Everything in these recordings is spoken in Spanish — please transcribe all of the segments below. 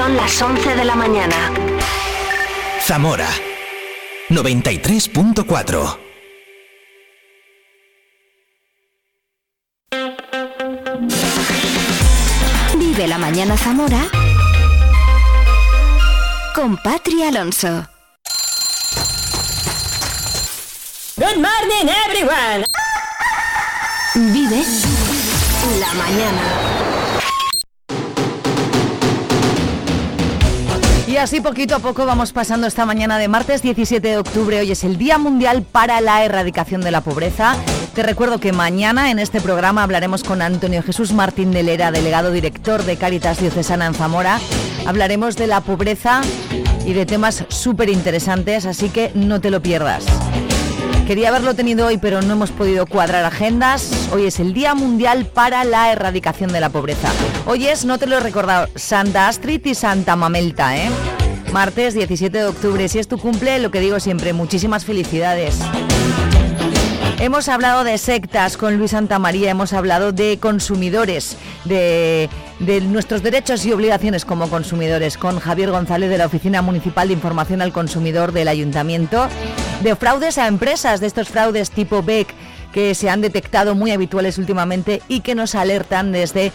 Son las 11 de la mañana. Zamora 93.4 Vive la mañana Zamora con Patri Alonso. Good morning, everyone. Vive la mañana. Y así poquito a poco vamos pasando esta mañana de martes 17 de octubre. Hoy es el Día Mundial para la Erradicación de la Pobreza. Te recuerdo que mañana en este programa hablaremos con Antonio Jesús Martín de Lera, delegado director de Cáritas Diocesana en Zamora. Hablaremos de la pobreza y de temas súper interesantes, así que no te lo pierdas. Quería haberlo tenido hoy, pero no hemos podido cuadrar agendas. Hoy es el Día Mundial para la Erradicación de la Pobreza. Hoy es, no te lo he recordado, Santa Astrid y Santa Mamelta, ¿eh? Martes 17 de octubre. Si es tu cumple, lo que digo siempre, muchísimas felicidades. Hemos hablado de sectas con Luis Santamaría, hemos hablado de consumidores, de, de, nuestros derechos y obligaciones como consumidores con Javier González de la Oficina Municipal de Información al Consumidor del Ayuntamiento, de fraudes a empresas, de estos fraudes tipo BEC que se han detectado muy habituales últimamente y que nos alertan desde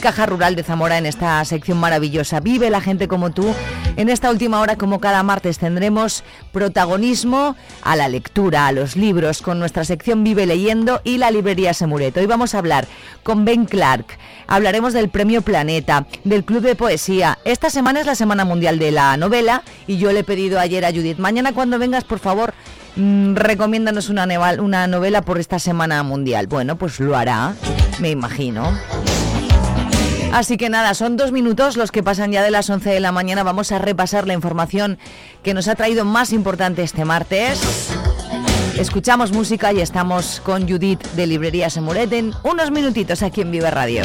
Caja Rural de Zamora en esta sección maravillosa. Vive la gente como tú. En esta última hora, como cada martes, tendremos protagonismo a la lectura, a los libros, con nuestra sección Vive leyendo y la librería Semuret. Hoy vamos a hablar con Ben Clark. Hablaremos del Premio Planeta, del Club de Poesía. Esta semana es la Semana Mundial de la Novela y yo le he pedido ayer a Judith, mañana cuando vengas, por favor, Mm, recomiéndanos una novela por esta semana mundial. Bueno, pues lo hará, me imagino. Así que nada, son dos minutos los que pasan ya de las 11 de la mañana. Vamos a repasar la información que nos ha traído más importante este martes. Escuchamos música y estamos con Judith de Librería Semuret en unos minutitos aquí en Vive Radio.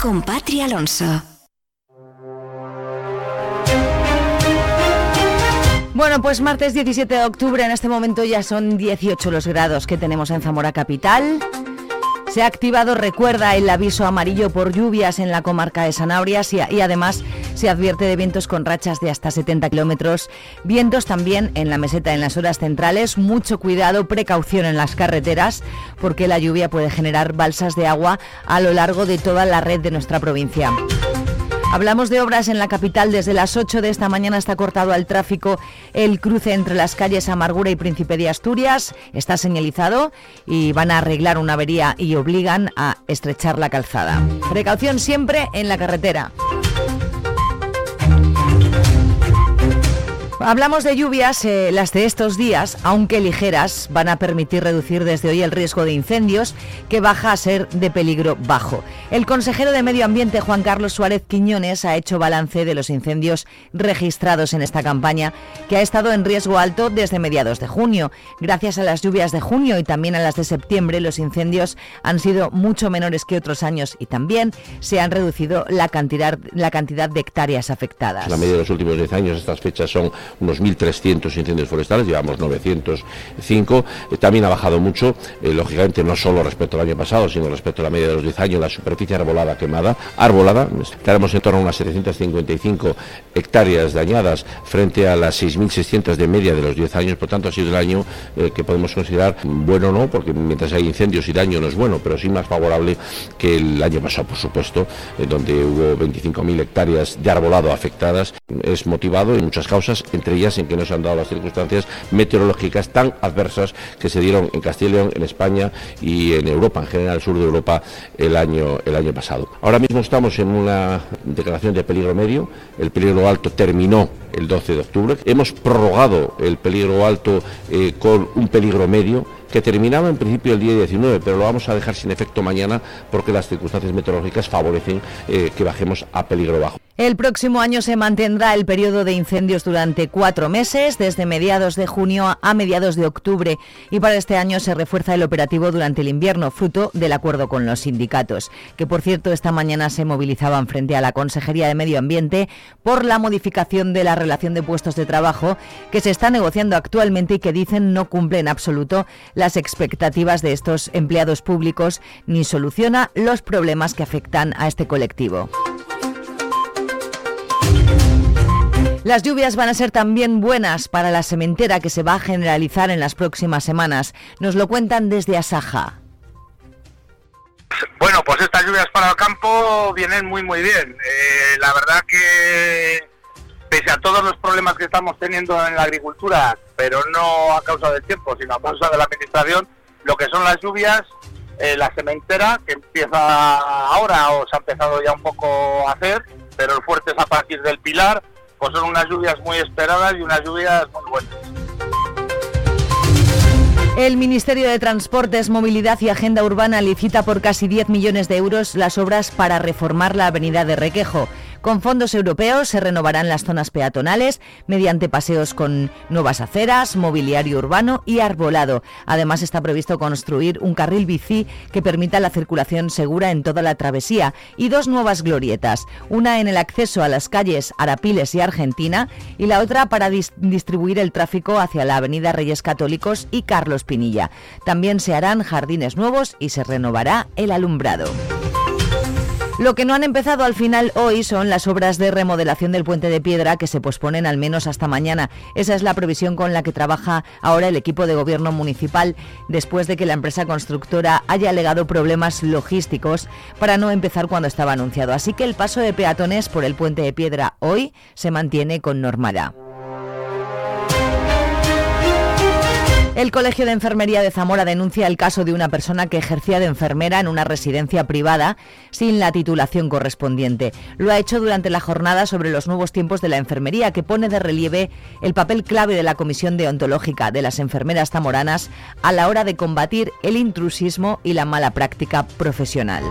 Con Patri Alonso. Bueno, pues martes 17 de octubre, en este momento ya son 18 los grados que tenemos en Zamora Capital. Se ha activado, recuerda, el aviso amarillo por lluvias en la comarca de Sanabria y además se advierte de vientos con rachas de hasta 70 kilómetros. Vientos también en la meseta en las horas centrales. Mucho cuidado, precaución en las carreteras porque la lluvia puede generar balsas de agua a lo largo de toda la red de nuestra provincia. Hablamos de obras en la capital. Desde las 8 de esta mañana está cortado al tráfico el cruce entre las calles Amargura y Príncipe de Asturias. Está señalizado y van a arreglar una avería y obligan a estrechar la calzada. Precaución siempre en la carretera. Hablamos de lluvias, eh, las de estos días, aunque ligeras, van a permitir reducir desde hoy el riesgo de incendios, que baja a ser de peligro bajo. El consejero de Medio Ambiente, Juan Carlos Suárez Quiñones, ha hecho balance de los incendios registrados en esta campaña, que ha estado en riesgo alto desde mediados de junio. Gracias a las lluvias de junio y también a las de septiembre, los incendios han sido mucho menores que otros años y también se han reducido la cantidad, la cantidad de hectáreas afectadas. La media de los últimos 10 años, estas fechas son unos 1.300 incendios forestales, llevamos 905. Eh, también ha bajado mucho, eh, lógicamente no solo respecto al año pasado, sino respecto a la media de los 10 años, la superficie arbolada quemada, arbolada, estaremos en torno a unas 755 hectáreas dañadas frente a las 6.600 de media de los 10 años, por tanto ha sido el año eh, que podemos considerar bueno no, porque mientras hay incendios y daño no es bueno, pero sí más favorable que el año pasado, por supuesto, donde hubo 25.000 hectáreas de arbolado afectadas, es motivado en muchas causas, entre ellas en que no se han dado las circunstancias meteorológicas tan adversas que se dieron en Castilla y León, en España y en Europa, en general el sur de Europa, el año, el año pasado. Ahora mismo estamos en una declaración de peligro medio, el peligro alto terminó el 12 de octubre. Hemos prorrogado el peligro alto eh, con un peligro medio que terminaba en principio el día 19, pero lo vamos a dejar sin efecto mañana porque las circunstancias meteorológicas favorecen eh, que bajemos a peligro bajo. El próximo año se mantendrá el periodo de incendios durante cuatro meses, desde mediados de junio a mediados de octubre, y para este año se refuerza el operativo durante el invierno, fruto del acuerdo con los sindicatos, que por cierto esta mañana se movilizaban frente a la Consejería de Medio Ambiente por la modificación de la relación de puestos de trabajo que se está negociando actualmente y que dicen no cumple en absoluto las expectativas de estos empleados públicos ni soluciona los problemas que afectan a este colectivo. Las lluvias van a ser también buenas para la sementera que se va a generalizar en las próximas semanas. Nos lo cuentan desde Asaja. Bueno, pues estas lluvias para el campo vienen muy muy bien. Eh, la verdad que pese a todos los problemas que estamos teniendo en la agricultura, pero no a causa del tiempo, sino a causa de la administración, lo que son las lluvias, eh, la sementera, que empieza ahora o se ha empezado ya un poco a hacer, pero el fuerte es del pilar, pues son unas lluvias muy esperadas y unas lluvias muy buenas. El Ministerio de Transportes, Movilidad y Agenda Urbana licita por casi 10 millones de euros las obras para reformar la avenida de Requejo. Con fondos europeos se renovarán las zonas peatonales mediante paseos con nuevas aceras, mobiliario urbano y arbolado. Además está previsto construir un carril bici que permita la circulación segura en toda la travesía y dos nuevas glorietas, una en el acceso a las calles Arapiles y Argentina y la otra para distribuir el tráfico hacia la Avenida Reyes Católicos y Carlos Pinilla. También se harán jardines nuevos y se renovará el alumbrado. Lo que no han empezado al final hoy son las obras de remodelación del puente de piedra que se posponen al menos hasta mañana. Esa es la previsión con la que trabaja ahora el equipo de gobierno municipal después de que la empresa constructora haya alegado problemas logísticos para no empezar cuando estaba anunciado. Así que el paso de peatones por el puente de piedra hoy se mantiene con normalidad. El Colegio de Enfermería de Zamora denuncia el caso de una persona que ejercía de enfermera en una residencia privada sin la titulación correspondiente. Lo ha hecho durante la jornada sobre los nuevos tiempos de la enfermería, que pone de relieve el papel clave de la Comisión Deontológica de las enfermeras zamoranas a la hora de combatir el intrusismo y la mala práctica profesional.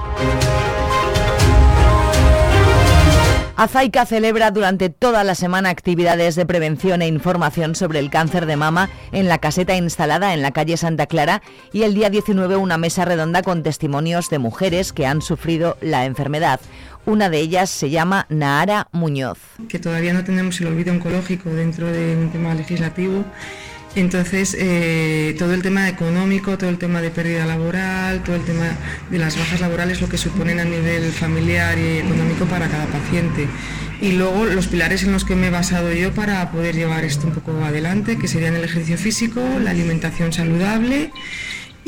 Azaica celebra durante toda la semana actividades de prevención e información sobre el cáncer de mama en la caseta instalada en la calle Santa Clara y el día 19 una mesa redonda con testimonios de mujeres que han sufrido la enfermedad. Una de ellas se llama Nahara Muñoz. Que todavía no tenemos el olvido oncológico dentro de un tema legislativo entonces, eh, todo el tema económico, todo el tema de pérdida laboral, todo el tema de las bajas laborales, lo que suponen a nivel familiar y económico para cada paciente. Y luego los pilares en los que me he basado yo para poder llevar esto un poco adelante, que serían el ejercicio físico, la alimentación saludable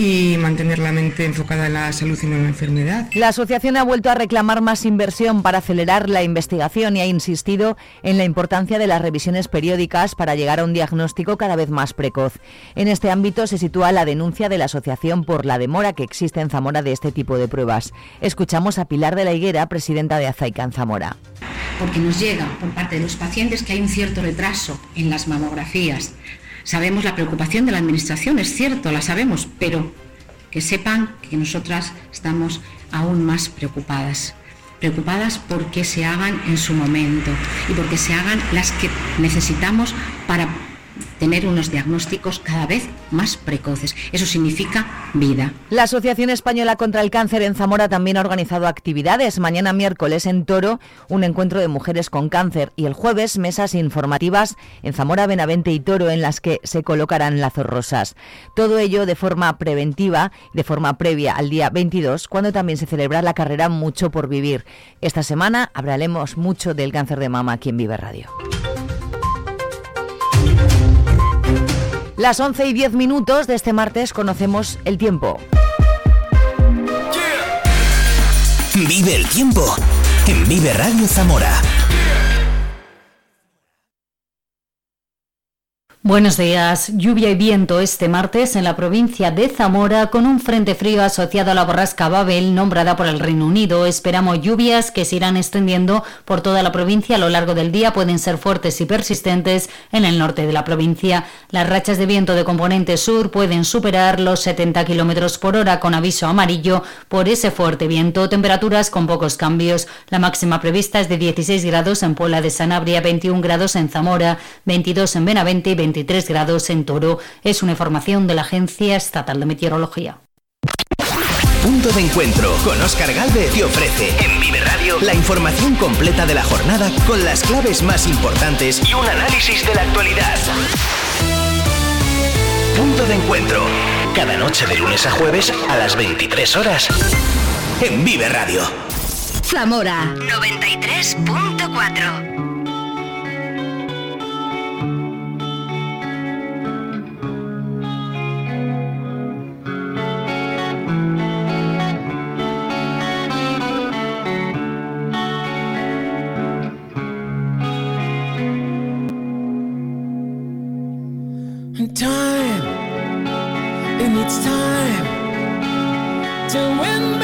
y mantener la mente enfocada en la salud y no en la enfermedad. La asociación ha vuelto a reclamar más inversión para acelerar la investigación y ha insistido en la importancia de las revisiones periódicas para llegar a un diagnóstico cada vez más precoz. En este ámbito se sitúa la denuncia de la asociación por la demora que existe en Zamora de este tipo de pruebas. Escuchamos a Pilar de la Higuera, presidenta de Azaica en Zamora. Porque nos llega por parte de los pacientes que hay un cierto retraso en las mamografías Sabemos la preocupación de la Administración, es cierto, la sabemos, pero que sepan que nosotras estamos aún más preocupadas. Preocupadas porque se hagan en su momento y porque se hagan las que necesitamos para tener unos diagnósticos cada vez más precoces. Eso significa vida. La Asociación Española contra el Cáncer en Zamora también ha organizado actividades. Mañana miércoles en Toro, un encuentro de mujeres con cáncer y el jueves mesas informativas en Zamora, Benavente y Toro en las que se colocarán lazos rosas. Todo ello de forma preventiva, de forma previa al día 22, cuando también se celebra la carrera Mucho por Vivir. Esta semana hablaremos mucho del cáncer de mama aquí en Vive Radio. Las 11 y 10 minutos de este martes conocemos el tiempo. Vive el tiempo en Vive Radio Zamora Buenos días. Lluvia y viento este martes en la provincia de Zamora con un frente frío asociado a la borrasca Babel nombrada por el Reino Unido. Esperamos lluvias que se irán extendiendo por toda la provincia a lo largo del día. Pueden ser fuertes y persistentes en el norte de la provincia. Las rachas de viento de componente sur pueden superar los 70 kilómetros por hora con aviso amarillo por ese fuerte viento. Temperaturas con pocos cambios. La máxima prevista es de 16 grados en Puebla de Sanabria, 21 grados en Zamora, 22 en Benavente y 23 grados en Toro. Es una información de la Agencia Estatal de Meteorología. Punto de encuentro con Oscar Galvez te ofrece en Vive Radio la información completa de la jornada con las claves más importantes y un análisis de la actualidad. Punto de encuentro. Cada noche de lunes a jueves a las 23 horas en Vive Radio. Zamora 93.4 time. It needs time to win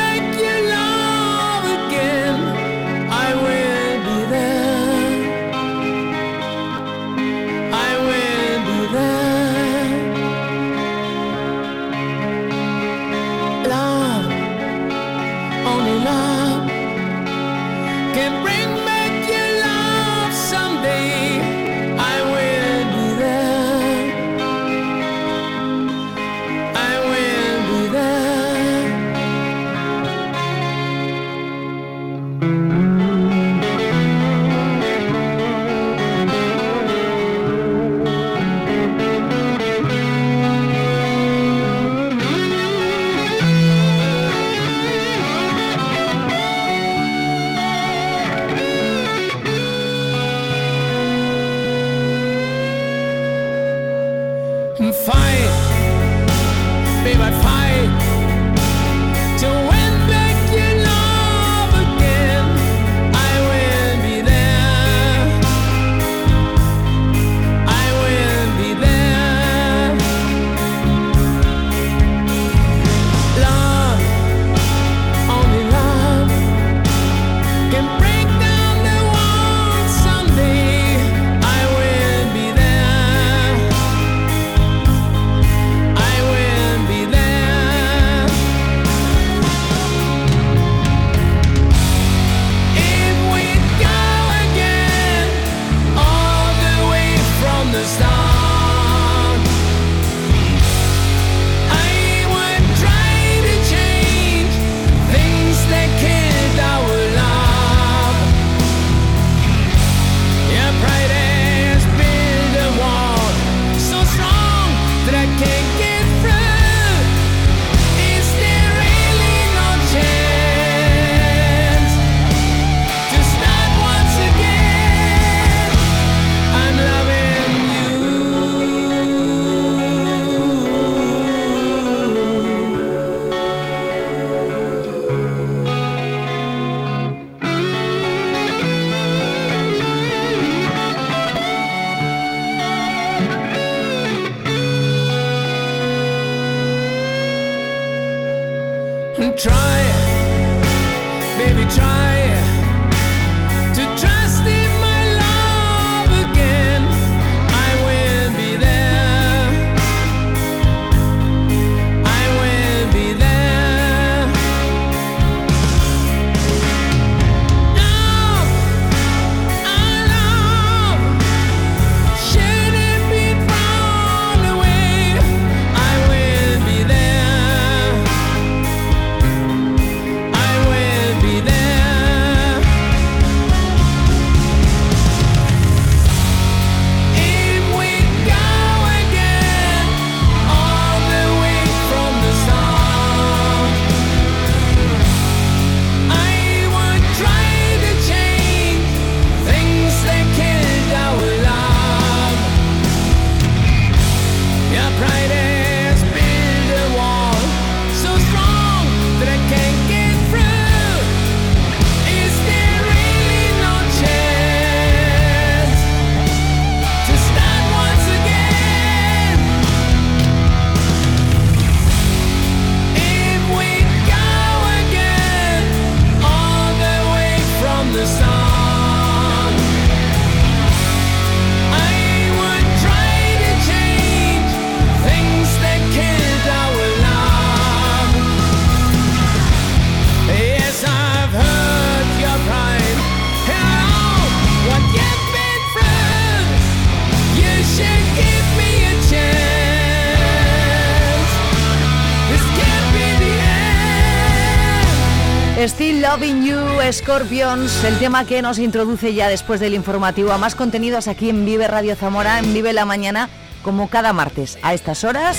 Loving You, Scorpions, el tema que nos introduce ya después del informativo a más contenidos aquí en Vive Radio Zamora, en Vive la Mañana, como cada martes a estas horas.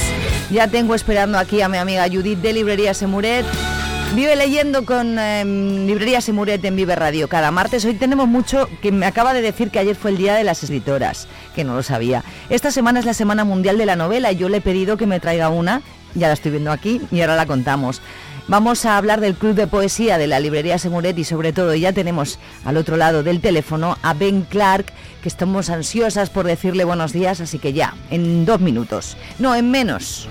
Ya tengo esperando aquí a mi amiga Judith de Librería Semuret. Vive leyendo con em, Librería Semuret en Vive Radio cada martes. Hoy tenemos mucho que me acaba de decir que ayer fue el Día de las Escritoras, que no lo sabía. Esta semana es la Semana Mundial de la Novela y yo le he pedido que me traiga una, ya la estoy viendo aquí y ahora la contamos. Vamos a hablar del Club de Poesía de la Librería Semuret y sobre todo ya tenemos al otro lado del teléfono a Ben Clark, que estamos ansiosas por decirle buenos días, así que ya, en dos minutos. No, en menos.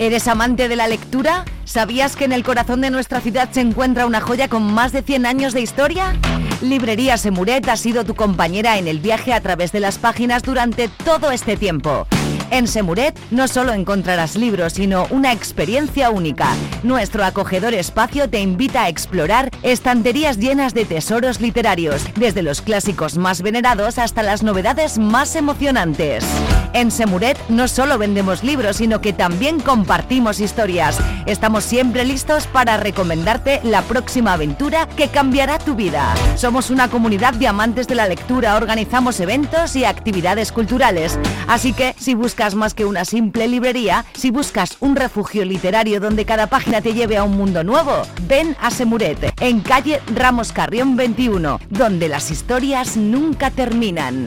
¿Eres amante de la lectura? ¿Sabías que en el corazón de nuestra ciudad se encuentra una joya con más de 100 años de historia? Librería Semuret ha sido tu compañera en el viaje a través de las páginas durante todo este tiempo. En Semuret no solo encontrarás libros, sino una experiencia única. Nuestro acogedor espacio te invita a explorar estanterías llenas de tesoros literarios, desde los clásicos más venerados hasta las novedades más emocionantes. En Semuret no solo vendemos libros, sino que también compartimos historias. Estamos siempre listos para recomendarte la próxima aventura que cambiará tu vida. Somos una comunidad de amantes de la lectura, organizamos eventos y actividades culturales. Así que si buscas más que una simple librería, si buscas un refugio literario donde cada página te lleve a un mundo nuevo, ven a Semuret, en calle Ramos Carrión 21, donde las historias nunca terminan.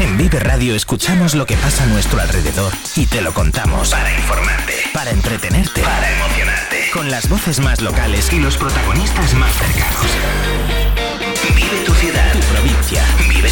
En Vive Radio escuchamos lo que pasa a nuestro alrededor y te lo contamos. Para informarte, para entretenerte, para emocionarte. Con las voces más locales y los protagonistas más cercanos. Vive tu ciudad, tu provincia.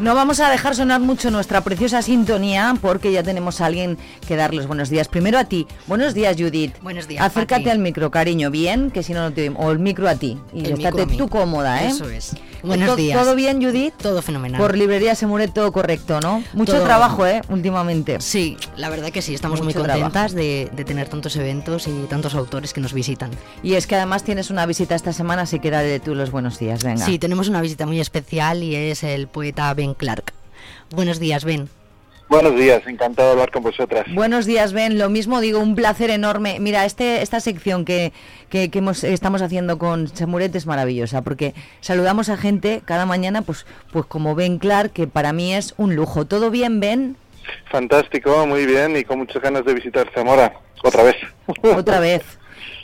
No vamos a dejar sonar mucho nuestra preciosa sintonía porque ya tenemos a alguien que dar los buenos días. Primero a ti. Buenos días, Judith. Buenos días, Acércate al micro, cariño, bien, que si no, no te. O el micro a ti. Y El estate tú cómoda, ¿eh? Eso es. Buenos ¿To- días. ¿Todo bien, Judith? Todo fenomenal. Por librería se muere todo correcto, ¿no? Mucho Todo- trabajo, ¿eh? Últimamente. Sí, la verdad que sí, estamos Mucho muy contentas de, de tener tantos eventos y tantos autores que nos visitan. Y es que además tienes una visita esta semana, así que dale tú los buenos días, venga. Sí, tenemos una visita muy especial y es el poeta Ben Clark. Buenos días, Ben. Buenos días, encantado de hablar con vosotras. Buenos días, Ben. Lo mismo digo, un placer enorme. Mira, este, esta sección que, que, que hemos- estamos haciendo con Samuret es maravillosa porque saludamos a gente cada mañana, pues, pues como Ben Clark, que para mí es un lujo. ¿Todo bien, Ben? Fantástico, muy bien y con muchas ganas de visitar Zamora otra vez. Otra vez.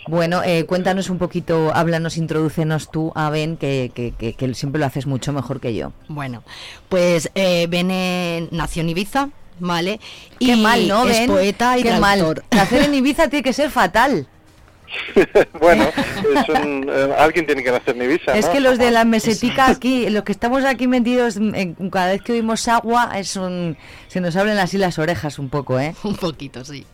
Bueno, eh, cuéntanos un poquito, háblanos, introdúcenos tú a Ben, que, que, que, que siempre lo haces mucho mejor que yo. Bueno, pues eh, Ben eh, nació en Ibiza, ¿vale? Qué mal, ¿no, es Ben? poeta y Qué mal. Nacer en Ibiza tiene que ser fatal. bueno, es un- eh, alguien tiene que nacer en Ibiza, Es ¿no? que los de la mesetica aquí, los que estamos aquí metidos, en- cada vez que oímos agua, es un, se nos abren así las orejas un poco, ¿eh? Un poquito, sí.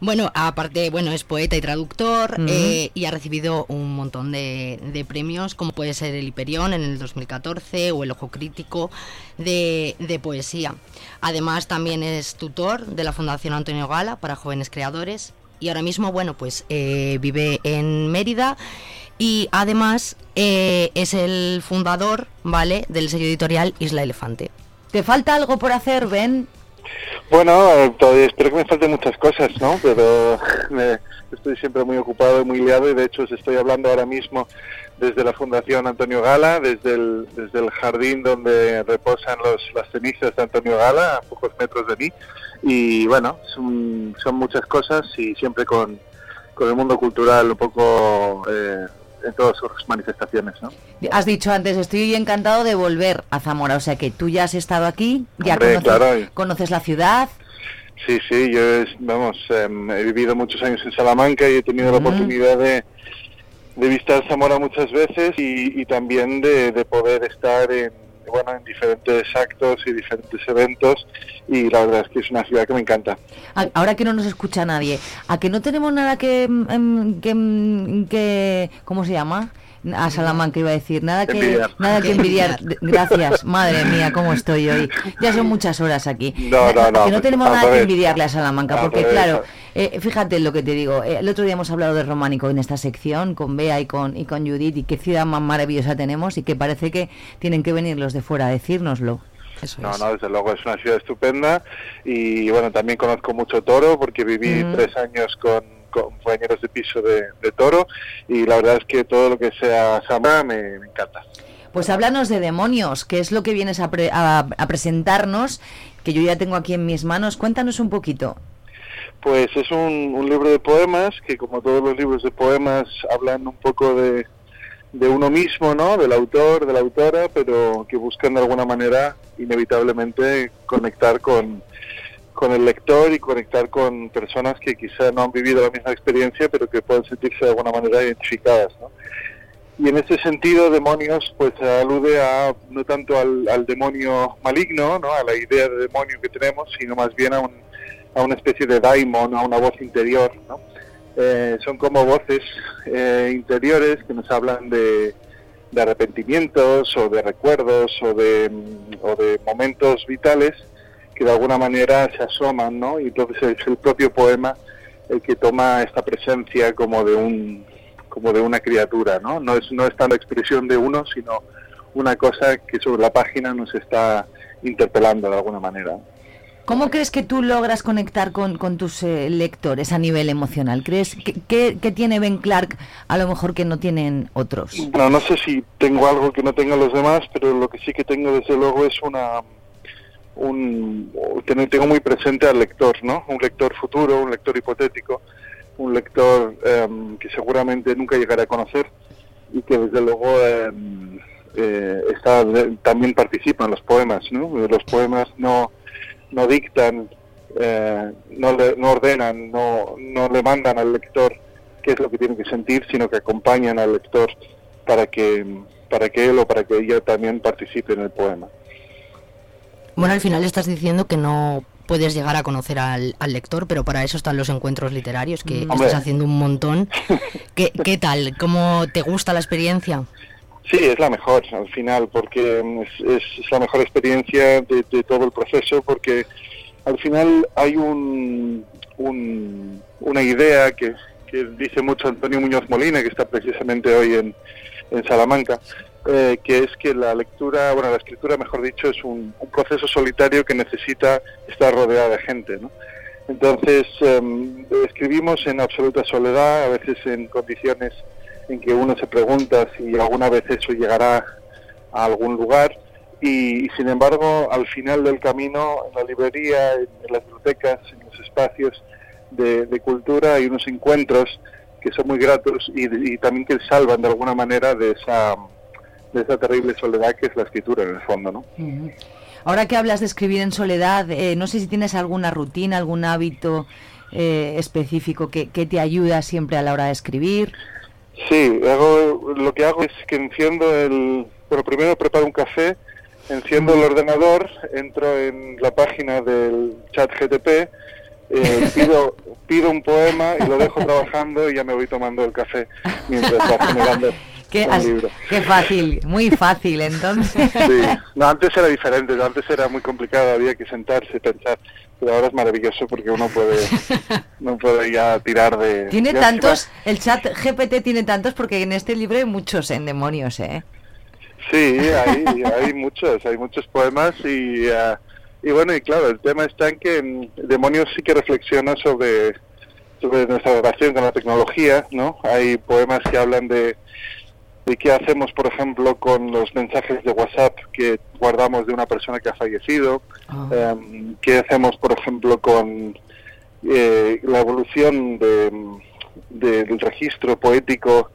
Bueno, aparte, bueno, es poeta y traductor eh, y ha recibido un montón de, de premios, como puede ser el Hiperión en el 2014 o el Ojo Crítico de, de poesía. Además, también es tutor de la Fundación Antonio Gala para jóvenes creadores y ahora mismo, bueno, pues eh, vive en Mérida y además eh, es el fundador, ¿vale?, del sello editorial Isla Elefante. ¿Te falta algo por hacer, Ben? Bueno, eh, todavía espero que me falten muchas cosas, ¿no? Pero me- estoy siempre muy ocupado y muy liado y de hecho os estoy hablando ahora mismo desde la Fundación Antonio Gala, desde el, desde el jardín donde reposan los, las cenizas de Antonio Gala, a pocos metros de mí. Y bueno, son, son muchas cosas y siempre con, con el mundo cultural un poco eh, en todas sus manifestaciones, ¿no? Has dicho antes, estoy encantado de volver a Zamora, o sea que tú ya has estado aquí, ya Hombre, conoces, claro, conoces la ciudad. Sí, sí, yo es- vamos, em, he vivido muchos años en Salamanca y he tenido la oportunidad de, de visitar Zamora muchas veces y, y también de, de poder estar en, bueno, en diferentes actos y diferentes eventos y la verdad es que es una ciudad que me encanta. Ahora que no nos escucha nadie, ¿a que no tenemos nada que, mm, que, mm, que ¿cómo se llama? A Salamanca iba a decir, nada que Envidiar. nada que envidiar. Gracias, madre mía, cómo estoy hoy. Ya son muchas horas aquí. No, no, no, que no tenemos nada que envidiarle a Salamanca, Al porque claro, eh, fíjate lo que te digo. eh, el otro día hemos hablado de románico en esta sección con Bea y con y con Judith y qué ciudad más maravillosa tenemos y que parece que tienen que venir los de fuera a decírnoslo. No, no, desde luego es una ciudad estupenda y bueno, también conozco mucho Toro porque viví Mm. tres años con compañeros de piso de, de Toro y la verdad es que todo lo que sea Zamora me, me encanta. Pues háblanos de demonios, que es lo que vienes a, pre- a- a presentarnos, que yo ya tengo aquí en mis manos. Cuéntanos un poquito. Pues es un, un libro de poemas que como todos los libros de poemas hablan un poco de, de uno mismo, ¿no? Del autor, de la autora, pero que buscan de alguna manera inevitablemente conectar con, con el lector y conectar con personas que quizá no han vivido la misma experiencia, pero que pueden sentirse de alguna manera identificadas, ¿no? Y en ese sentido, demonios, pues alude a no tanto al, al demonio maligno, ¿no? A la idea de demonio que tenemos, sino más bien a, un, a una especie de daimon, a una voz interior, ¿no? Eh, son como voces eh, interiores que nos hablan de, de arrepentimientos o de recuerdos o de, mm, o de momentos vitales que de alguna manera se asoman, ¿no? Y entonces es el propio poema el que toma esta presencia como de un como de una criatura, ¿no? No es no es tanto expresión de uno, sino una cosa que sobre la página nos está interpelando de alguna manera. ¿Cómo crees que tú logras conectar con, con tus eh, lectores a nivel emocional? ¿Crees que, que- que tiene Ben Clark a lo mejor que no tienen otros? Bueno, no sé si tengo algo que no tengan los demás, pero lo que sí que tengo desde luego es una un tengo muy presente al lector, ¿no? Un lector futuro, un lector hipotético, un lector em, que seguramente nunca llegará a conocer y que desde luego em, eh, también participa en los poemas, ¿no? Los poemas no no dictan, eh, no, le- no ordenan, no, no le mandan al lector qué es lo que tiene que sentir, sino que acompañan al lector para que, para que él o para que ella también participe en el poema. Bueno, al final estás diciendo que no puedes llegar a conocer al, al lector, pero para eso están los encuentros literarios, que Hombre. estás haciendo un montón. ¿Qué, ¿Qué tal? ¿Cómo te gusta la experiencia? Sí, es la mejor al final, porque mm, es, es- es la mejor experiencia de, de todo el proceso, porque al final hay un, un- una idea que, que dice mucho Antonio Muñoz Molina, que está precisamente hoy en, en Salamanca, eh, que es que la lectura, bueno, la escritura, mejor dicho, es un, un proceso solitario que necesita estar rodeada de gente, ¿no? Entonces, em, escribimos en absoluta soledad, a veces en condiciones en que uno se pregunta si alguna vez eso llegará a algún lugar y, sin embargo al final del camino en la librería, en, en las bibliotecas, en los espacios de, de cultura hay unos encuentros que son muy gratos y, y también que salvan de alguna manera de esa de esa terrible soledad que es la escritura en el fondo, ¿no? Ujú. Ahora que hablas de escribir en soledad, eh, no sé si tienes alguna rutina, algún hábito eh, específico que, que te ayuda siempre a la hora de escribir. Sí, hago, lo que hago es que enciendo el... Bueno, primero preparo un café, enciendo el ordenador, entro en la página del chat GTP, eh, pido, pido un poema y lo dejo trabajando y ya me voy tomando el café mientras va generando. Qué, libro. qué fácil, muy fácil entonces. Sí, no, antes era diferente, antes era muy complicado, había que sentarse, pensar, pero ahora es maravilloso porque uno puede, no puede ya tirar de... Tiene y encima- tantos, el chat GPT tiene tantos porque en este libro hay muchos en demonios, ¿eh? Sí, hay, hay muchos, hay muchos poemas y, ah, y bueno, y claro, el tema está en que mm, Demonios sí que reflexiona sobre, sobre nuestra relación con la tecnología, ¿no? Hay poemas que hablan de, de qué hacemos, por ejemplo, con los mensajes de WhatsApp que guardamos de una persona que ha fallecido, em, qué hacemos, por ejemplo, con eh, la evolución de, de- del registro poético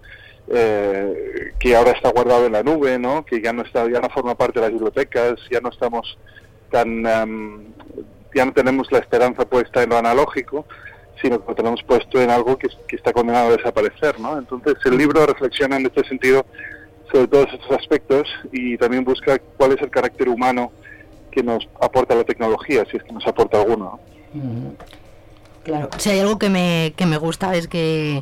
eh, que ahora está guardado en la nube, ¿no? Que ya no está, ya no forma parte de las bibliotecas, ya no estamos tan, am, ya no tenemos la esperanza puesta en lo analógico, sino que lo tenemos puesto en algo que, está condenado a desaparecer, ¿no? Entonces el libro reflexiona en este sentido sobre todos estos aspectos y también busca cuál es el carácter humano que nos aporta la tecnología, si es que nos aporta alguno. ¿no? Claro. Si hay algo que me, que me gusta es que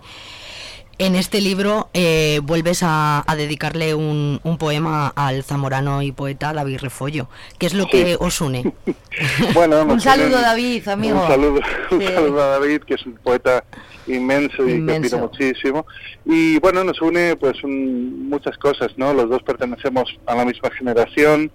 en este libro eh, vuelves a, a dedicarle un, un poema al zamorano y poeta David Refollo. ¿Qué es lo que os une? Bueno, Un saludo, David, amigo. Un saludo, un Sí. saludo a David, que es un poeta inmenso y Inmenso. que admiro muchísimo. Y bueno, nos une pues un- muchas cosas, ¿no? Los dos pertenecemos a la misma generación,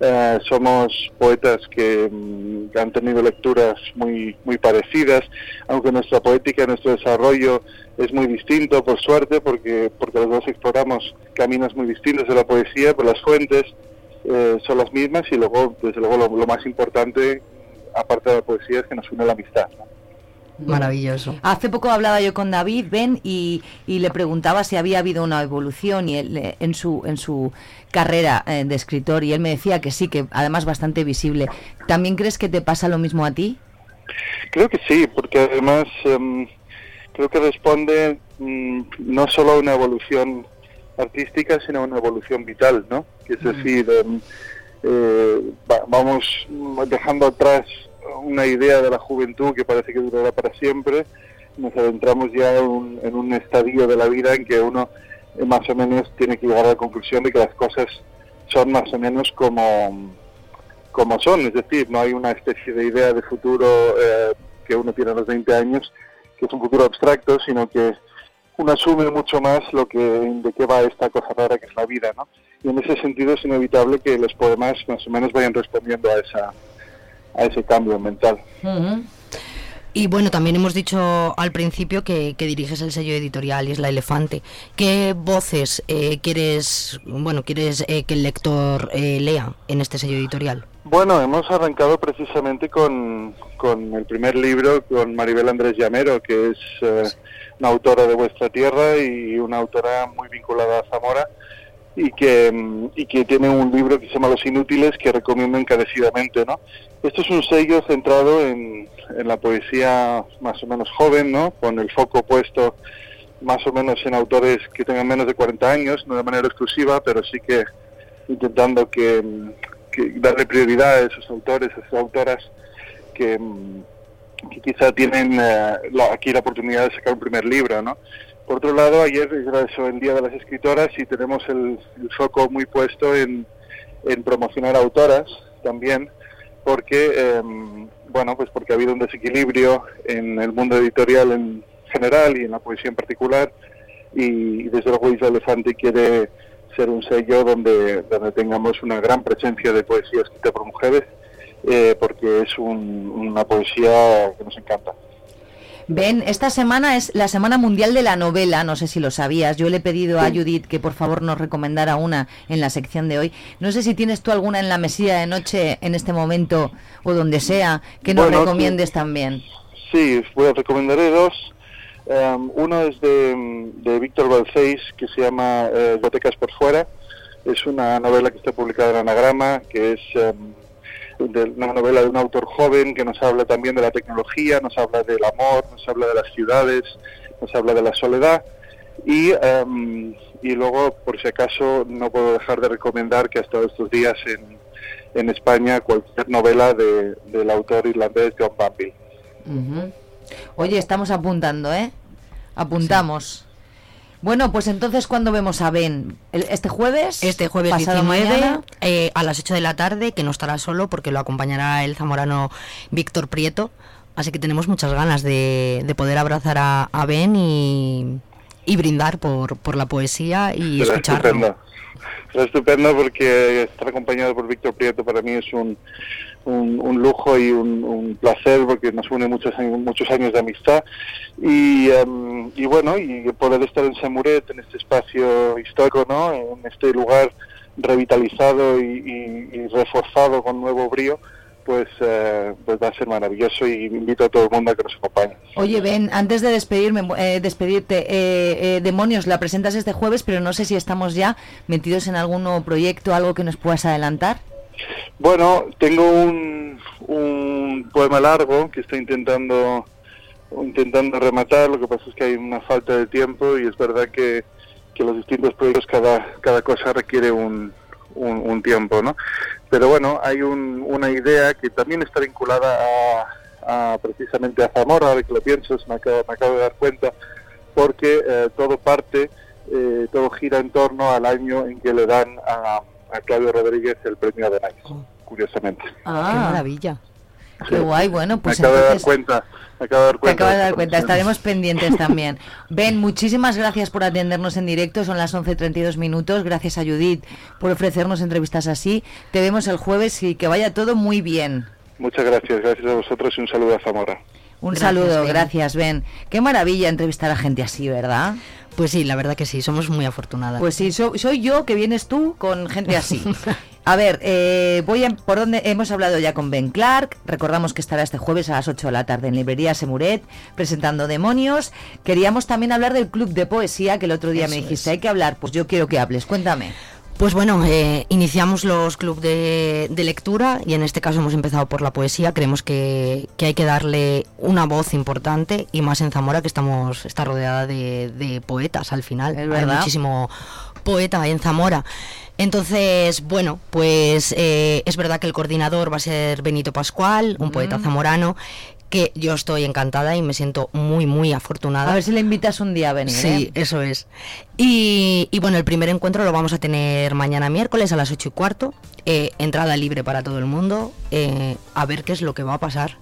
eh, somos poetas que, mm, han tenido lecturas muy, muy parecidas, aunque nuestra poética, nuestro desarrollo es muy distinto, por suerte, porque, porque los dos exploramos caminos muy distintos de la poesía, pero las fuentes eh, son las mismas y luego, desde luego, lo, lo más importante, aparte de la poesía, es que nos une la amistad. Maravilloso. Hace poco hablaba yo con David Ben y, y le preguntaba si había habido una evolución y él, eh, en su en su carrera eh, de escritor y él me decía que sí, que además bastante visible. ¿También crees que te pasa lo mismo a ti? Creo que sí, porque además em, creo que responde mm, no solo a una evolución artística, sino a una evolución vital, ¿no? Que es decir, em, eh, va- vamos mm, dejando atrás una idea de la juventud que parece que durará para siempre, nos adentramos ya en un, en un estadio de la vida en que uno eh, más o menos tiene que llegar a la conclusión de que las cosas son más o menos como como son, es decir, no hay una especie de idea de futuro eh, que uno tiene a los 20 años, que es un futuro abstracto, sino que uno asume mucho más lo que de qué va esta cosa rara que es la vida, ¿no? Y en ese sentido es inevitable que los poemas más o menos vayan respondiendo a esa a ese cambio mental. Y bueno, también hemos dicho al principio que, que diriges el sello editorial Isla Elefante. ¿Qué voces eh, quieres, bueno, quieres eh, que el lector eh, lea en este sello editorial? Bueno, hemos arrancado precisamente con, con el primer libro, con Maribel Andrés Llamero, que es eh, una autora de vuestra tierra y una autora muy vinculada a Zamora y que, y que tiene un libro que se llama Los Inútiles que recomiendo encarecidamente, ¿no? Esto es un sello centrado en, en la poesía más o menos joven, ¿no? Con el foco puesto más o menos en autores que tengan menos de 40 años, no de manera exclusiva, pero sí que intentando que, darle prioridad a esos autores, a esas autoras que, que quizá tienen eh, aquí la oportunidad de sacar un primer libro, ¿no? Por otro lado, ayer eso, el Día de las Escritoras y tenemos el, foco muy puesto en, en promocionar autoras también, porque, em, bueno, pues porque ha habido un desequilibrio en el mundo editorial en general y en la poesía en particular, y desde luego Isla Elefante quiere ser un sello donde, donde tengamos una gran presencia de poesía escrita por mujeres, eh, porque es un- una poesía que nos encanta. Ben, esta semana es la Semana Mundial de la Novela, no sé si lo sabías. Yo le he pedido a Judith que por favor nos recomendara una en la sección de hoy. No sé si tienes tú alguna en la mesilla de noche en este momento o donde sea que nos Bueno, sí. recomiendes también. Sí, pues recomendaré dos. Um, uno es de, de Víctor Balceis, que se llama eh, Bibliotecas por Fuera. Es una novela que está publicada en Anagrama, que es em, de una novela de un autor joven que nos habla también de la tecnología, nos habla del amor, nos habla de las ciudades, nos habla de la soledad. Y, em, y luego, por si acaso, no puedo dejar de recomendar que ha estado estos días en, en España cualquier novela de- del autor irlandés John. Ujú. Oye, estamos apuntando, ¿eh? Apuntamos. Bueno, pues entonces, ¿cuándo vemos a Ben? ¿El- ¿Este jueves? Este jueves ¿Pasado 19 mañana? eh, a las 8 de la tarde, que no estará solo porque lo acompañará el zamorano Víctor Prieto. Así que tenemos muchas ganas de, de poder abrazar a, a Ben y, y brindar por, por la poesía y Será escucharlo. estupendo. Será estupendo porque estar acompañado por Víctor Prieto para mí es un, un, un lujo y un, placer porque nos une muchos años, muchos años de amistad y, em, y bueno, y poder estar en Samuret, en este espacio histórico, ¿no? en este lugar revitalizado y reforzado con nuevo brío, pues, eh, pues va a ser maravilloso y invito a todo el mundo a que nos acompañe. Oye, Ben, antes de despedirme, eh, despedirte, eh, eh, Demonios, la presentas este jueves, pero no sé si estamos ya metidos en algún nuevo proyecto, algo que nos puedas adelantar. Bueno, tengo un, un poema largo que estoy intentando intentando rematar, lo que pasa es que hay una falta de tiempo y es verdad que, que los distintos proyectos, cada, cada cosa requiere un, un, un tiempo, ¿no? Pero bueno, hay un- una idea que también está vinculada a, a precisamente a Zamora, ahora que lo pienso, me acabo, me acabo de dar cuenta, porque eh, todo parte, eh, todo gira en torno al año en que le dan a, a Claudio Rodríguez el premio Adenauer, curiosamente. Ah, Qué maravilla. Qué guay, bueno, me pues acabo de dar entonces cuenta, me acabo de dar cuenta. de dar estaremos pendientes también. Ben, muchísimas gracias por atendernos en directo, son las 11.32 minutos, gracias a Judith por ofrecernos entrevistas así. Te vemos el jueves y que vaya todo muy bien. Muchas gracias, gracias a vosotros y un saludo a Zamora. Un Gracias, saludo, Ben. gracias, Ben. Qué maravilla entrevistar a gente así, ¿verdad? Pues sí, la verdad que sí, somos muy afortunadas. Pues sí, so- soy yo que vienes tú con gente así. A ver, eh, voy a, por donde hemos hablado ya con Ben Clark. Recordamos que estará este jueves a las 8 de la tarde en Librería Semuret presentando Demonios. Queríamos también hablar del club de poesía que el otro día me dijiste, es. hay que hablar. Pues yo quiero que hables, cuéntame. Pues bueno, eh, iniciamos los clubes de, de lectura y en este caso hemos empezado por la poesía. Creemos que, que hay que darle una voz importante y más en Zamora que estamos está rodeada de, de poetas al final. Hay verdad. muchísimo poeta en Zamora. Entonces, bueno, pues eh, es verdad que el coordinador va a ser Benito Pascual, un poeta Mm. zamorano, que yo estoy encantada y me siento muy, muy afortunada. A ver si le invitas un día a venir. Sí, ¿eh? eso es. Y, y bueno, el primer encuentro lo vamos a tener mañana miércoles a las 8 y cuarto. eh, entrada libre para todo el mundo. eh, a ver qué es lo que va a pasar.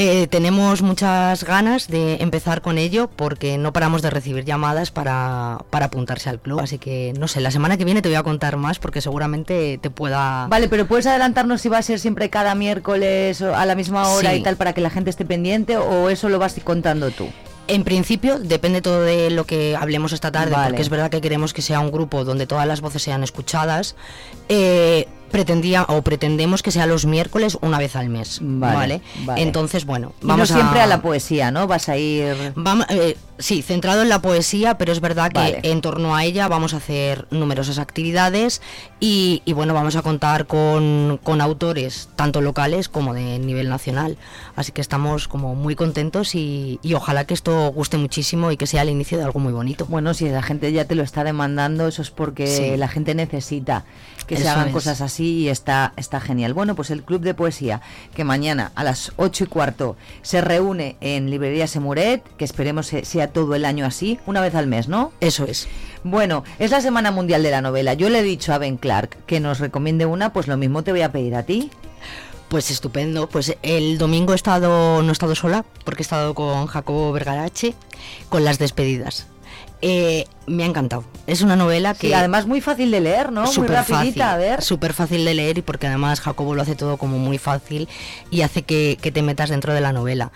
Eh, tenemos muchas ganas de empezar con ello porque no paramos de recibir llamadas para, para apuntarse al club. Así que no sé, la semana que viene te voy a contar más porque seguramente te pueda... Vale, pero puedes adelantarnos si va a ser siempre cada miércoles a la misma hora Sí. y tal para que la gente esté pendiente o eso lo vas contando tú. En principio depende todo de lo que hablemos esta tarde, Vale. porque es verdad que queremos que sea un grupo donde todas las voces sean escuchadas. Eh, pretendía o pretendemos que sea los miércoles una vez al mes, Vale, ¿vale? vale. Entonces, bueno, Y vamos no siempre a... la poesía, ¿no? Vas a ir... Vamos, eh, sí, centrado en la poesía, pero es verdad que Vale. en torno a ella vamos a hacer numerosas actividades y, y, bueno, vamos a contar con, con autores tanto locales como de nivel nacional. Así que estamos como muy contentos y, y ojalá que esto guste muchísimo y que sea el inicio de algo muy bonito. Bueno, si la gente ya te lo está demandando, eso es porque Sí. la gente necesita que se hagan es. cosas así y está, está genial. Bueno, pues el Club de Poesía, que mañana a las 8 y cuarto se reúne en Librería Semuret, que esperemos se- sea todo el año así, una vez al mes, ¿no? Eso es. Bueno, es la Semana Mundial de la Novela. Yo le he dicho a Ben Clark que nos recomiende una, pues lo mismo te voy a pedir a ti. Pues estupendo. Pues el domingo he estado, no he estado sola, porque he estado con Jacobo Vergarache, con las despedidas. Eh, me ha encantado. Es una novela que Sí, además muy fácil de leer, ¿no? Muy Súper rapidita, a fácil, ver. Súper fácil de leer y porque además Jacobo lo hace todo como muy fácil y hace que, que te metas dentro de la novela.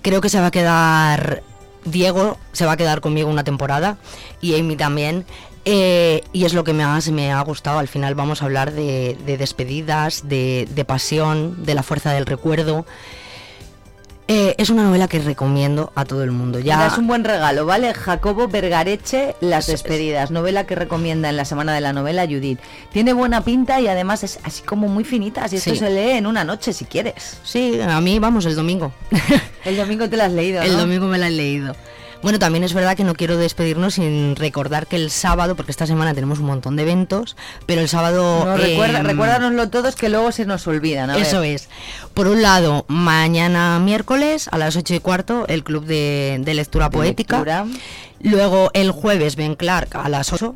Creo que se va a quedar, Diego se va a quedar conmigo una temporada y Amy también. eh, y es lo que más me ha gustado. Al final vamos a hablar de, de despedidas, de, de pasión, de la fuerza del recuerdo. Eh, es una novela que recomiendo a todo el mundo. Ya Mira, es un buen regalo, ¿vale? Jacobo Vergareche, Las despedidas, novela que recomienda en la semana de la novela Judith. Tiene buena pinta y además es así como muy finita, así esto Sí. se lee en una noche si quieres. Sí, a mí vamos el domingo. El domingo te la has leído, El domingo me la he leído. Bueno, también es verdad que no quiero despedirnos sin recordar que el sábado, porque esta semana tenemos un montón de eventos, pero el sábado... No, recuerda, em, recuérdanoslo todos que luego se nos olvidan. a ver. Eso es. Por un lado, mañana miércoles a las 8 y cuarto, el Club de, de Lectura De Poética. lectura. Luego, el jueves, Ben Clark a las 8.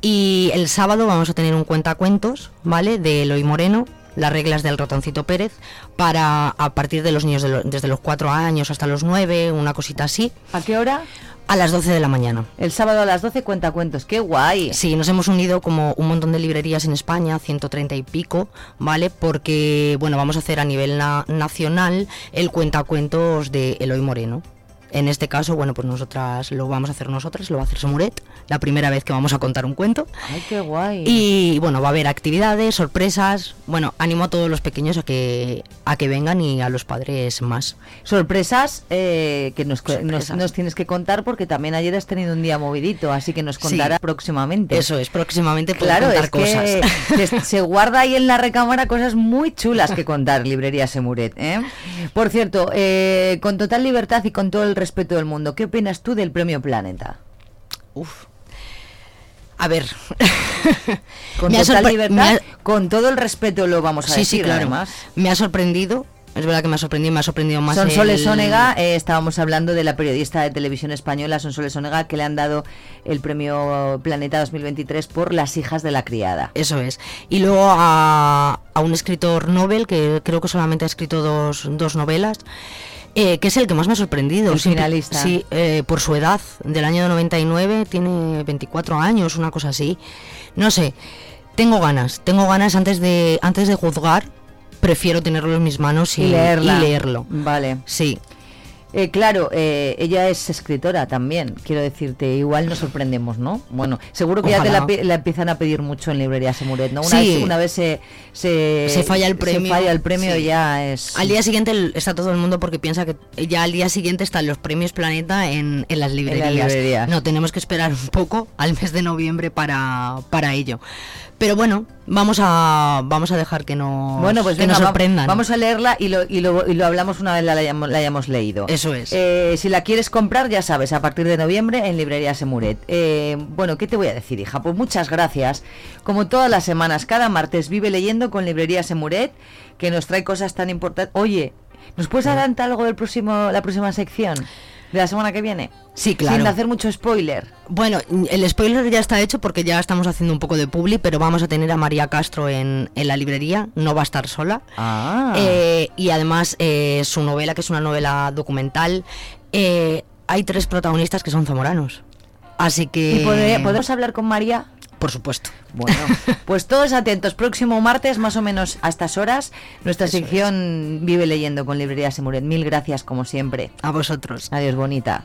Y el sábado vamos a tener un cuentacuentos, ¿vale? De Eloy Moreno, las reglas del ratoncito Pérez, para a partir de los niños de lo- desde los 4 años hasta los 9, una cosita así. ¿A qué hora? A las 12 de la mañana. El sábado a las 12 cuenta cuentos. ¡Qué guay! Sí, nos hemos unido como un montón de librerías en España, 130 y pico, ¿vale? Porque, bueno, vamos a hacer a nivel na- nacional el cuentacuentos de Eloy Moreno. En este caso, bueno, pues nosotras lo vamos a hacer nosotras, lo va a hacer Somuret, la primera vez que vamos a contar un cuento. ¡Ay, qué guay! Y bueno, va a haber actividades, sorpresas. Bueno, animo a todos los pequeños a que a que vengan y a los padres más. Sorpresas eh, que nos, nos, Sorpresas. nos tienes que contar porque también ayer has tenido un día movidito, así que nos contarás Sí. próximamente. Eso es, próximamente Claro, contar es cosas. que se guarda ahí en la recámara cosas muy chulas que contar, Librería Semuret. ¿eh? Por cierto, eh, con total libertad y con todo el respeto del mundo, ¿qué opinas tú del Premio Planeta? Uf. A ver. Con Me total libertad, ha- con todo el respeto lo vamos a sí, decir, sí, claro. además. Me ha sorprendido. Es verdad que me ha sorprendido, me ha sorprendido más. Sonsoles el- Onega, eh, estábamos hablando de la periodista de televisión española Sonsoles Onega, que le han dado el premio Planeta 2023 por Las hijas de la criada. Eso es. Y luego a, a un escritor Nobel, que creo que solamente ha escrito dos, dos novelas, eh, que es el que más me ha sorprendido. El finalista. Sí, eh, por su edad, del año 99, tiene 24 años, una cosa así. No sé, tengo ganas, tengo ganas antes de, antes de juzgar, prefiero tenerlo en mis manos y, y leerlo. Vale. Sí. Eh, claro, eh, ella es escritora también, quiero decirte, igual nos sorprendemos, ¿no? Bueno, seguro que ya te la, pi- la empiezan a pedir mucho en librería Semuret, ¿no? Una Sí. vez, una vez se, se, se falla el premio. se falla el premio sí. ya es... Al día siguiente está todo el mundo porque piensa que ya al día siguiente están los premios Planeta en, en las librerías. librerías. No, tenemos que esperar un poco al mes de noviembre para, para ello. Pero bueno, vamos a vamos a dejar que nos, Bueno, pues que venga, nos sorprendan. Vamos a leerla y lo, y lo, y lo hablamos una vez la, hayamos, la hayamos leído. Eso es. Eh, si la quieres comprar, ya sabes, a partir de noviembre en Librería Semuret. Eh, bueno, ¿qué te voy a decir, hija? Pues muchas gracias. Como todas las semanas, cada martes vive leyendo con Librería Semuret, que nos trae cosas tan importantes. Oye, ¿nos puedes adelantar algo del próximo, la próxima sección? ¿De la semana que viene? Sí, claro. Sin hacer mucho spoiler. Bueno, el spoiler ya está hecho porque ya estamos haciendo un poco de publi, pero vamos a tener a María Castro en, en la librería, no va a estar sola. Ah. Eh, y además eh, su novela, que es una novela documental, eh, hay tres protagonistas que son zamoranos. Así que... ¿Y podemos hablar con María? Por supuesto. Bueno, pues todos atentos. Próximo martes, más o menos a estas horas, nuestra sección Vive leyendo con Librería Semuret. Mil gracias, como siempre. A vosotros. Adiós, bonita.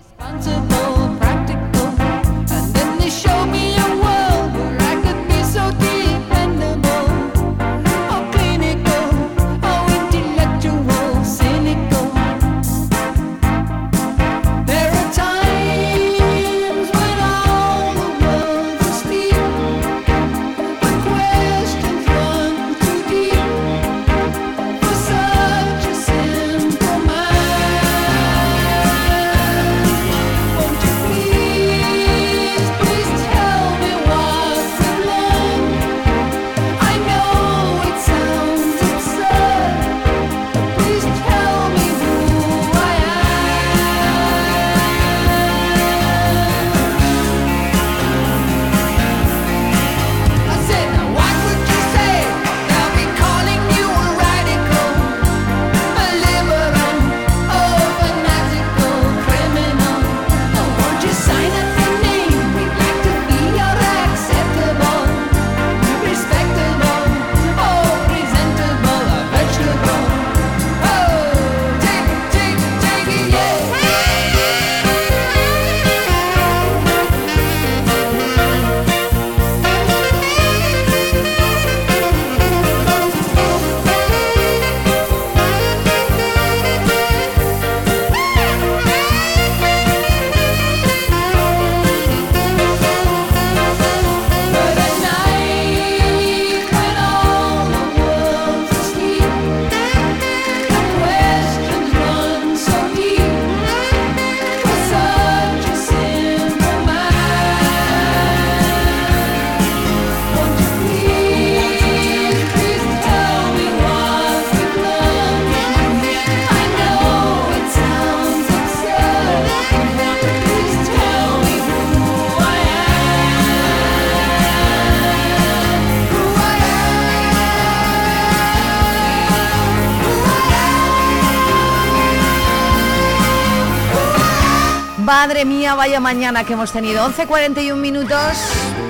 Vaya mañana que hemos tenido. 11.41 minutos.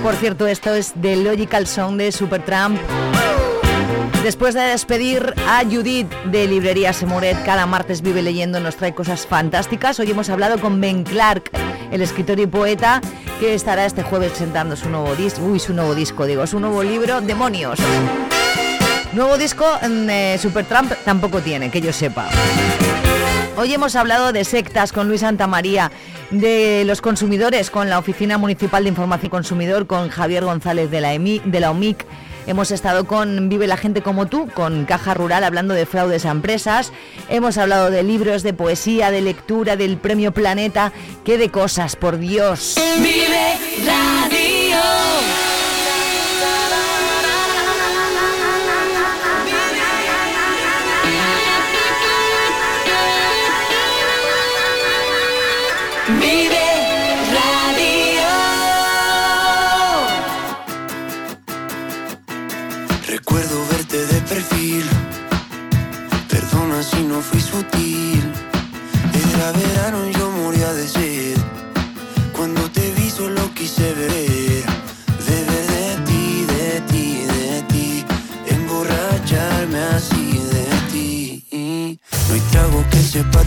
Por cierto, esto es The Logical Song de Supertramp. Después de despedir a Judith de Librería Semoret, cada martes vive leyendo, nos trae cosas fantásticas. Hoy hemos hablado con Ben Clark, el escritor y poeta, que estará este jueves presentando su nuevo disco, uy, su nuevo disco, digo, su nuevo libro, Demonios. Nuevo disco, mm, eh, Supertramp tampoco tiene, que yo sepa. Hoy hemos hablado de sectas con Luis Santamaría, de los consumidores con la Oficina Municipal de Información Consumidor, con Javier González de la, EMI, de la OMIC. Hemos estado con Vive la gente como tú, con Caja Rural, hablando de fraudes a empresas. Hemos hablado de libros, de poesía, de lectura, del Premio Planeta. ¡Qué de cosas, por Dios! Vive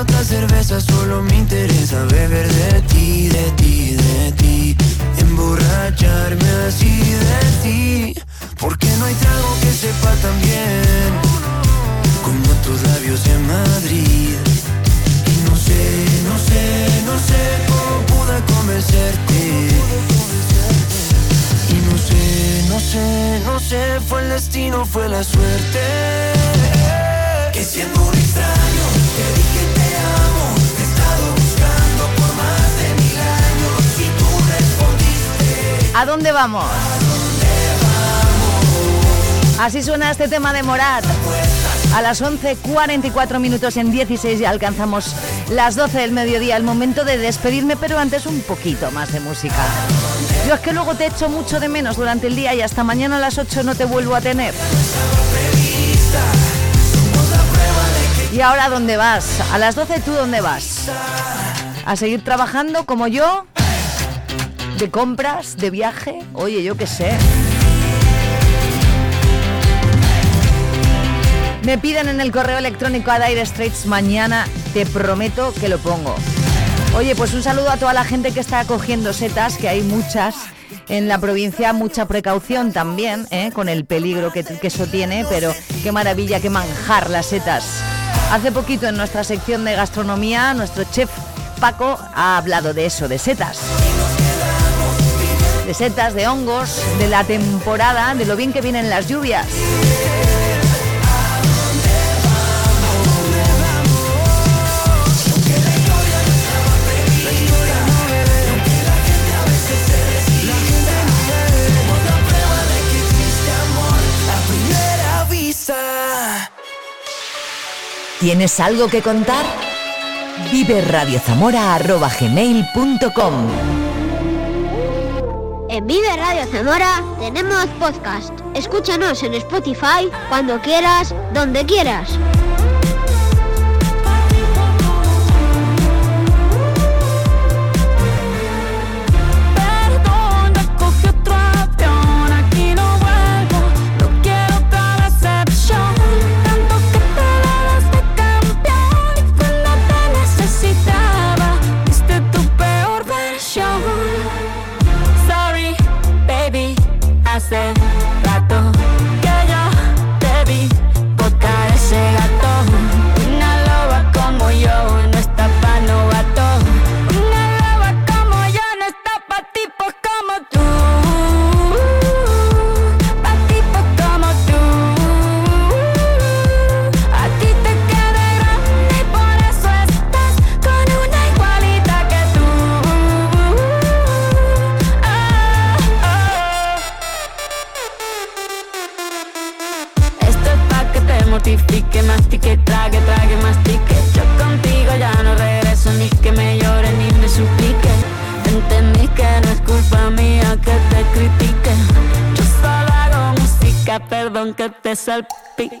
otra cerveza, solo me interesa beber de ti, de ti, de ti. Emborracharme así de ti. Porque no hay trago que sepa tan bien como tus labios en Madrid. Y no sé, no sé, no sé cómo pude convencerte. Y no sé, no sé, no sé, fue el destino, fue la suerte. ¿A dónde vamos? Así suena este tema de Morat. A las 11.44 minutos en 16 ya alcanzamos las 12 del mediodía, el momento de despedirme, pero antes un poquito más de música. Yo es que luego te echo mucho de menos durante el día y hasta mañana a las 8 no te vuelvo a tener. ¿Y ahora ¿a dónde vas? A las 12 tú dónde vas? ¿A seguir trabajando como yo? ¿De compras? ¿De viaje? Oye, yo qué sé. Me piden en el correo electrónico a Dire Straits mañana, te prometo que lo pongo. Oye, pues un saludo a toda la gente que está cogiendo setas, que hay muchas en la provincia, mucha precaución también, ¿eh? con el peligro que, que eso tiene, pero qué maravilla, qué manjar las setas. Hace poquito en nuestra sección de gastronomía, nuestro chef Paco ha hablado de eso, de setas. De setas, de hongos, de la temporada, de lo bien que vienen las lluvias. ¿Tienes algo que contar? Vive radiozamora.gmail.com En Vive Radio Zamora tenemos podcast. Escúchanos en Spotify cuando quieras, donde quieras. Que te salpique.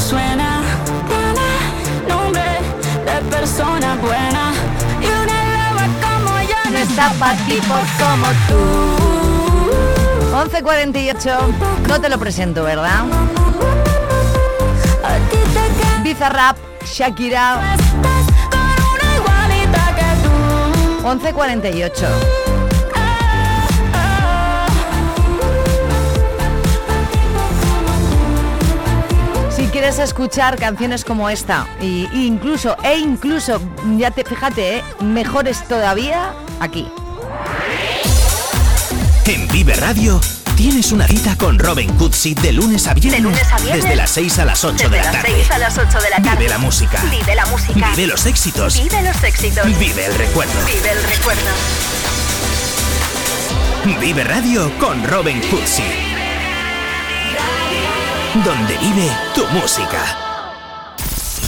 Suena. Tiene nombre de persona buena. Y una loba como yo no está pa' tipos como tú. 11.48. No te lo presento, ¿verdad? Bizarrap, Shakira. 11.48. Si quieres escuchar canciones como esta, y, y incluso, e incluso, ya te fíjate, ¿eh? mejores todavía, aquí. En Vive Radio tienes una cita con Robin Cutsi de lunes a viernes. De lunes a viernes. Desde las 6 a las 8 Desde de la las tarde. 6 a las 8 de la tarde. Vive la música. Vive la música. Vive los éxitos. Vive los éxitos. Vive el recuerdo. Vive el recuerdo. Vive Radio con Robin Cutsi. Donde vive tu música.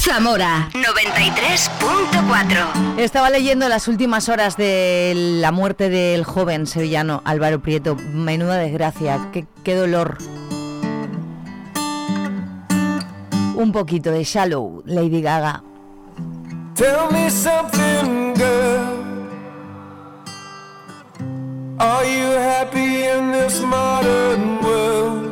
Zamora 93.4. Estaba leyendo las últimas horas de la muerte del joven sevillano Álvaro Prieto. Menuda desgracia, qué, qué dolor. Un poquito de Shallow, Lady Gaga. Tell me something, girl. Are you happy in this modern world?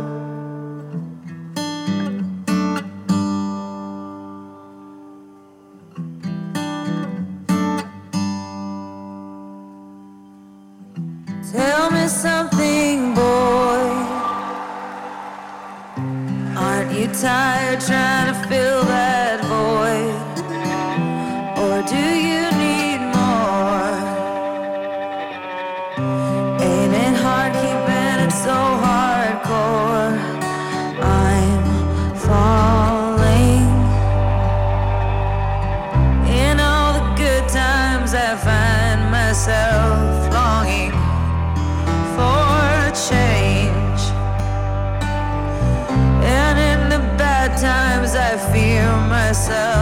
Tired trying to fill that myself.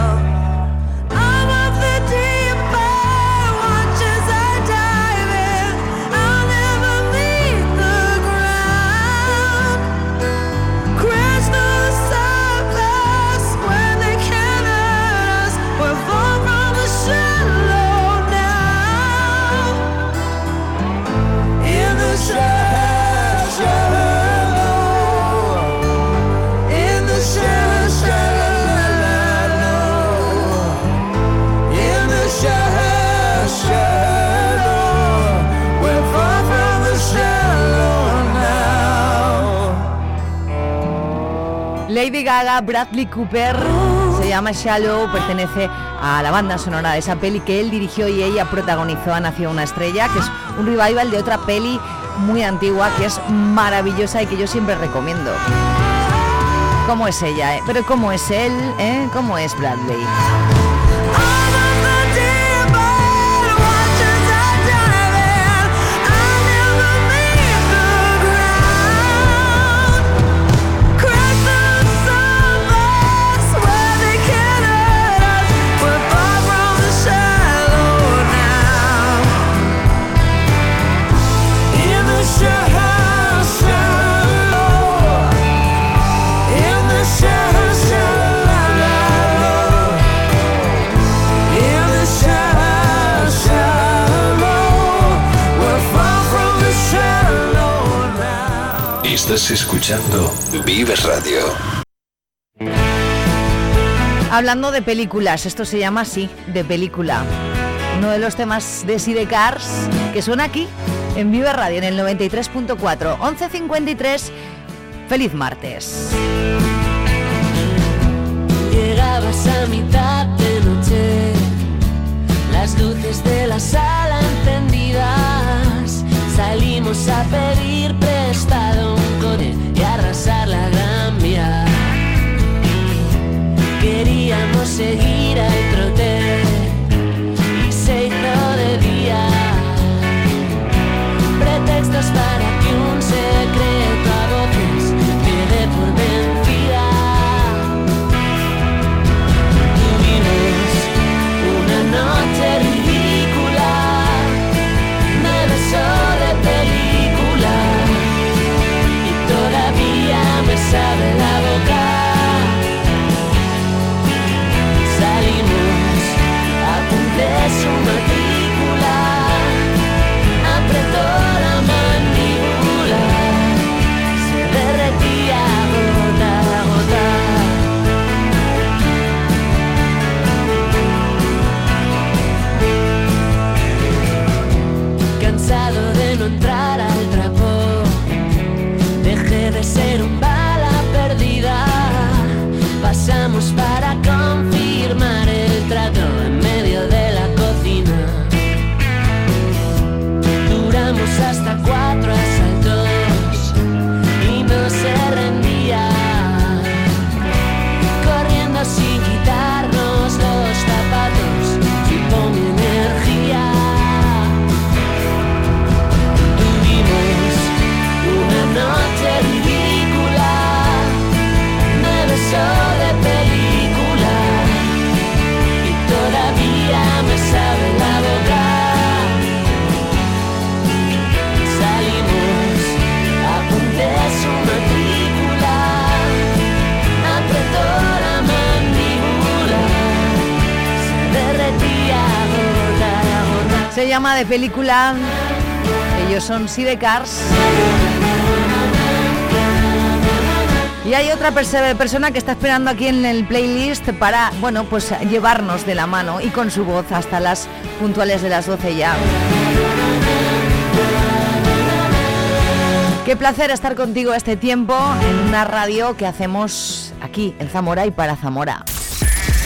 Bradley Cooper, se llama Shallow, pertenece a la banda sonora de esa peli que él dirigió y ella protagonizó a Nació una estrella, que es un revival de otra peli muy antigua que es maravillosa y que yo siempre recomiendo. ¿Cómo es ella? eh? Pero ¿cómo es él? eh? ¿Cómo es Bradley? Estás escuchando Vives Radio. Hablando de películas, esto se llama así, de película. Uno de los temas de Sidecars que suena aquí en Vive Radio en el 93.4, 11.53. Feliz martes. Llegabas a mitad de noche, las luces de la sala encendidas. Salimos a pedir prestado y arrasar la gran. Queríamos seguir al de película. Ellos son Sidecars. Y hay otra persona que está esperando aquí en el playlist para, bueno, pues llevarnos de la mano y con su voz hasta las puntuales de las 12 ya. Qué placer estar contigo este tiempo en una radio que hacemos aquí en Zamora y para Zamora.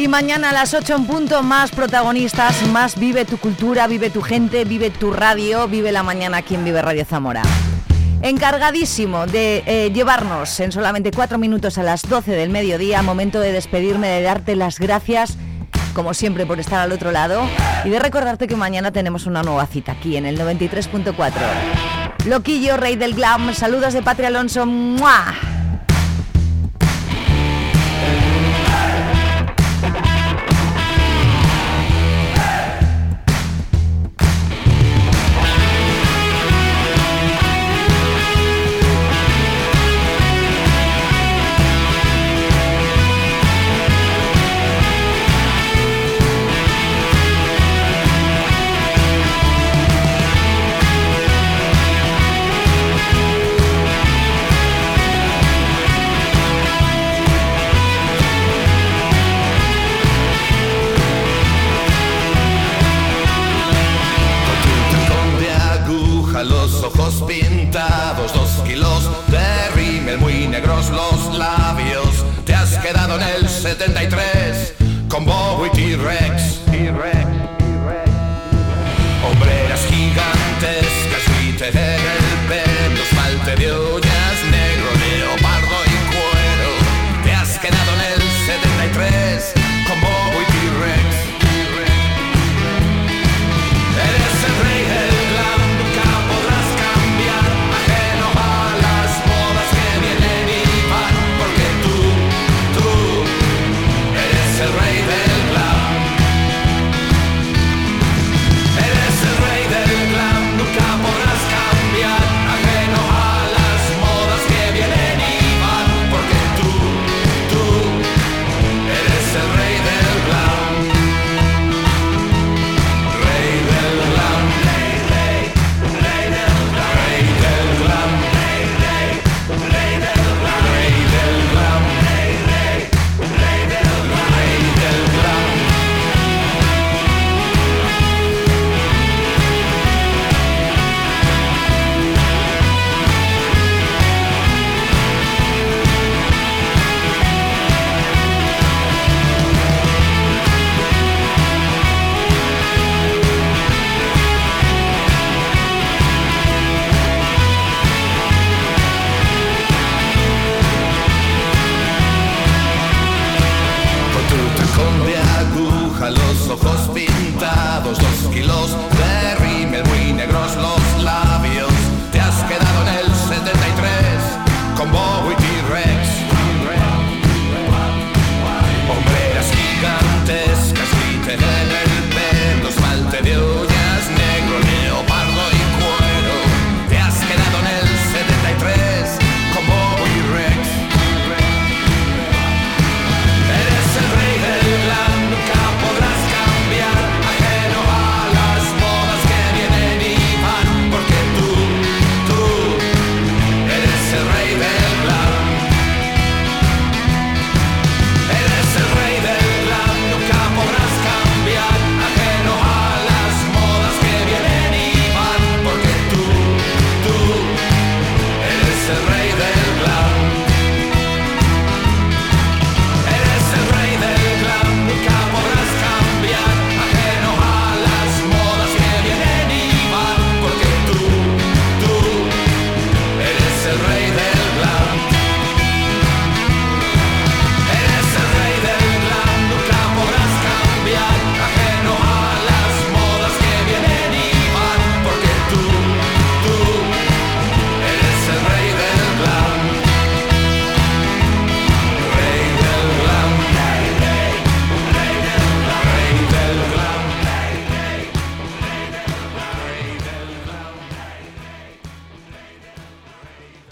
Y mañana a las 8 en punto, más protagonistas, más vive tu cultura, vive tu gente, vive tu radio, vive la mañana aquí en Vive Radio Zamora. Encargadísimo de eh, llevarnos en solamente 4 minutos a las 12 del mediodía, momento de despedirme, de darte las gracias, como siempre, por estar al otro lado y de recordarte que mañana tenemos una nueva cita aquí en el 93.4. Loquillo, rey del glam, saludos de Patria Alonso. ¡Mua!